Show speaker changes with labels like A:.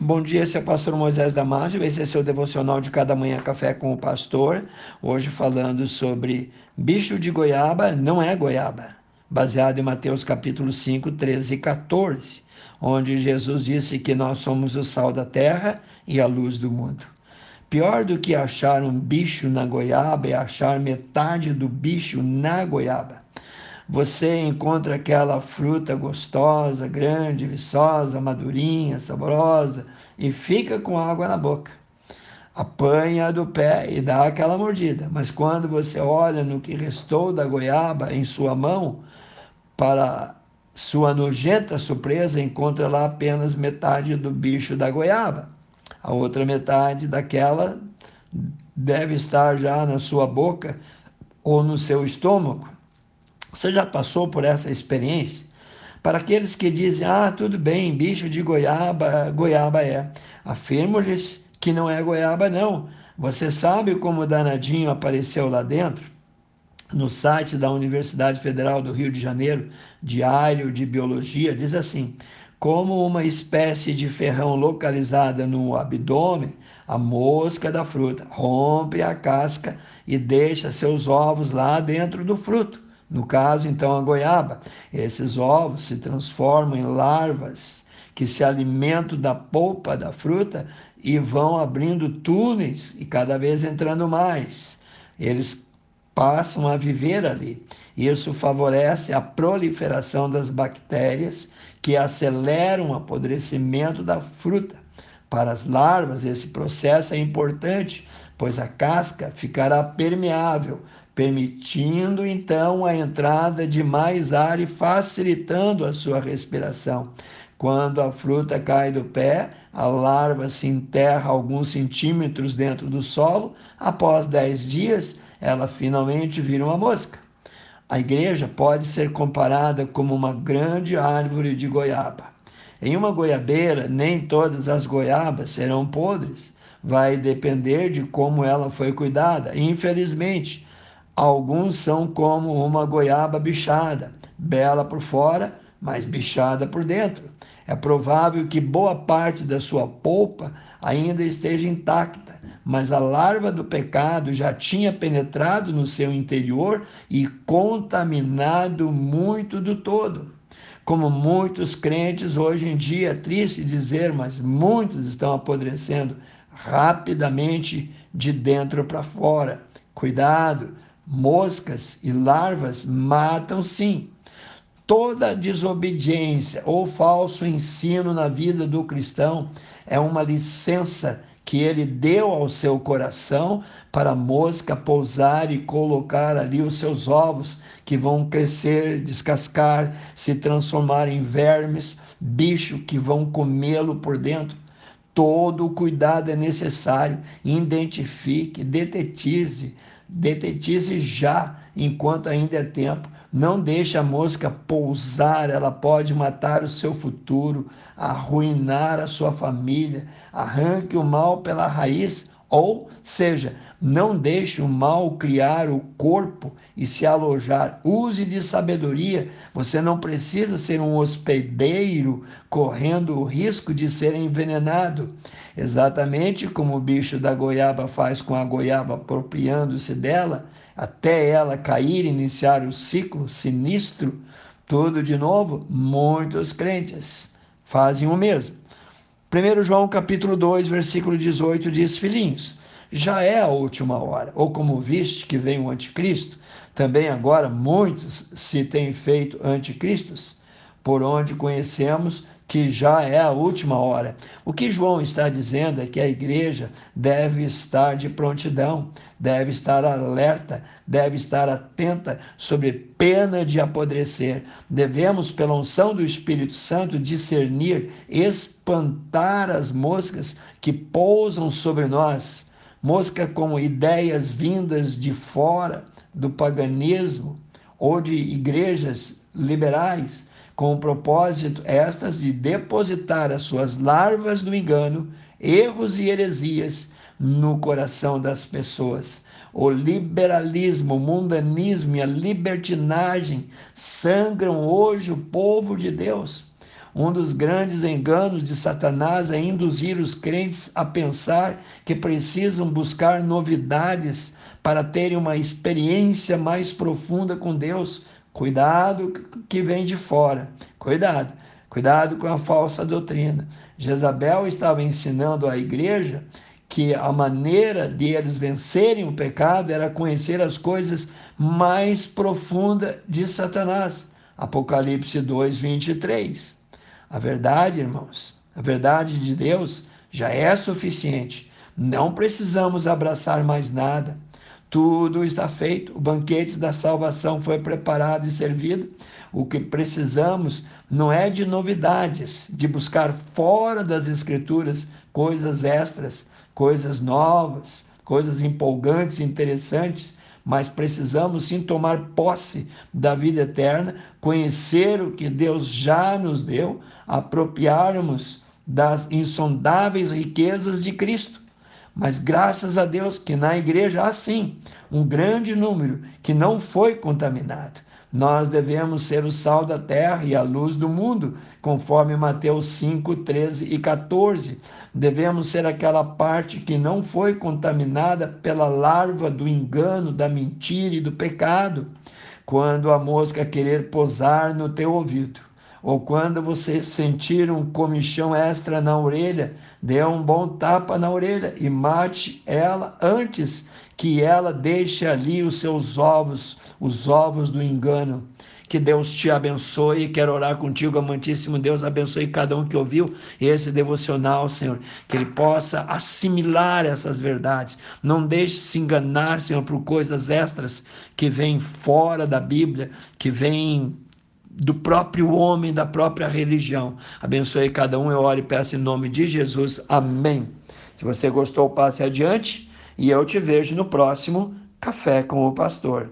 A: Bom dia, esse é o pastor Moisés Damásio, esse é seu devocional de cada manhã café com o pastor. Hoje falando sobre bicho de goiaba não é goiaba, baseado em Mateus capítulo 5, 13 e 14, onde Jesus disse que nós somos o sal da terra e a luz do mundo. Pior do que achar um bicho na goiaba é achar metade do bicho na goiaba você encontra aquela fruta gostosa, grande, viçosa, madurinha, saborosa e fica com água na boca. Apanha do pé e dá aquela mordida, mas quando você olha no que restou da goiaba em sua mão, para sua nojenta surpresa, encontra lá apenas metade do bicho da goiaba. A outra metade daquela deve estar já na sua boca ou no seu estômago. Você já passou por essa experiência? Para aqueles que dizem, ah, tudo bem, bicho de goiaba, goiaba é. Afirmo-lhes que não é goiaba, não. Você sabe como o danadinho apareceu lá dentro? No site da Universidade Federal do Rio de Janeiro, Diário de Biologia, diz assim: como uma espécie de ferrão localizada no abdômen, a mosca da fruta rompe a casca e deixa seus ovos lá dentro do fruto. No caso, então, a goiaba. Esses ovos se transformam em larvas que se alimentam da polpa da fruta e vão abrindo túneis e cada vez entrando mais. Eles passam a viver ali. Isso favorece a proliferação das bactérias que aceleram o apodrecimento da fruta. Para as larvas, esse processo é importante, pois a casca ficará permeável, permitindo então a entrada de mais ar e facilitando a sua respiração. Quando a fruta cai do pé, a larva se enterra alguns centímetros dentro do solo. Após 10 dias, ela finalmente vira uma mosca. A igreja pode ser comparada como uma grande árvore de goiaba. Em uma goiabeira, nem todas as goiabas serão podres. Vai depender de como ela foi cuidada. Infelizmente, Alguns são como uma goiaba bichada, bela por fora, mas bichada por dentro. É provável que boa parte da sua polpa ainda esteja intacta, mas a larva do pecado já tinha penetrado no seu interior e contaminado muito do todo. Como muitos crentes hoje em dia, é triste dizer, mas muitos estão apodrecendo rapidamente de dentro para fora. Cuidado, moscas e larvas matam sim. Toda desobediência ou falso ensino na vida do cristão é uma licença que ele deu ao seu coração para a mosca pousar e colocar ali os seus ovos, que vão crescer, descascar, se transformar em vermes, bicho que vão comê-lo por dentro. Todo o cuidado é necessário. Identifique, detetize, detetize já, enquanto ainda é tempo. Não deixe a mosca pousar, ela pode matar o seu futuro, arruinar a sua família. Arranque o mal pela raiz ou seja, não deixe o mal criar o corpo e se alojar. Use de sabedoria. Você não precisa ser um hospedeiro correndo o risco de ser envenenado. Exatamente como o bicho da goiaba faz com a goiaba apropriando-se dela, até ela cair e iniciar o ciclo sinistro, tudo de novo, muitos crentes fazem o mesmo. 1 João capítulo 2, versículo 18 diz: Filhinhos, já é a última hora, ou como viste que vem o anticristo, também agora muitos se têm feito anticristos, por onde conhecemos que já é a última hora. O que João está dizendo é que a igreja deve estar de prontidão, deve estar alerta, deve estar atenta sobre pena de apodrecer. Devemos, pela unção do Espírito Santo, discernir, espantar as moscas que pousam sobre nós. Mosca como ideias vindas de fora do paganismo ou de igrejas liberais com o propósito estas de depositar as suas larvas do engano, erros e heresias no coração das pessoas. O liberalismo, o mundanismo e a libertinagem sangram hoje o povo de Deus. Um dos grandes enganos de Satanás é induzir os crentes a pensar que precisam buscar novidades para terem uma experiência mais profunda com Deus. Cuidado que vem de fora. Cuidado. Cuidado com a falsa doutrina. Jezabel estava ensinando à igreja que a maneira de eles vencerem o pecado era conhecer as coisas mais profundas de Satanás. Apocalipse 2, 23. A verdade, irmãos, a verdade de Deus já é suficiente. Não precisamos abraçar mais nada. Tudo está feito, o banquete da salvação foi preparado e servido. O que precisamos não é de novidades, de buscar fora das Escrituras coisas extras, coisas novas, coisas empolgantes, interessantes, mas precisamos sim tomar posse da vida eterna, conhecer o que Deus já nos deu, apropriarmos das insondáveis riquezas de Cristo. Mas graças a Deus que na igreja há sim um grande número que não foi contaminado. Nós devemos ser o sal da terra e a luz do mundo, conforme Mateus 5, 13 e 14. Devemos ser aquela parte que não foi contaminada pela larva do engano, da mentira e do pecado. Quando a mosca querer posar no teu ouvido, ou quando você sentir um comichão extra na orelha, dê um bom tapa na orelha e mate ela antes que ela deixe ali os seus ovos, os ovos do engano. Que Deus te abençoe. Quero orar contigo, amantíssimo Deus. Abençoe cada um que ouviu esse devocional, Senhor. Que ele possa assimilar essas verdades. Não deixe se enganar, Senhor, por coisas extras que vêm fora da Bíblia, que vêm do próprio homem, da própria religião. Abençoe cada um, eu oro e peço em nome de Jesus. Amém. Se você gostou, passe adiante e eu te vejo no próximo Café com o Pastor.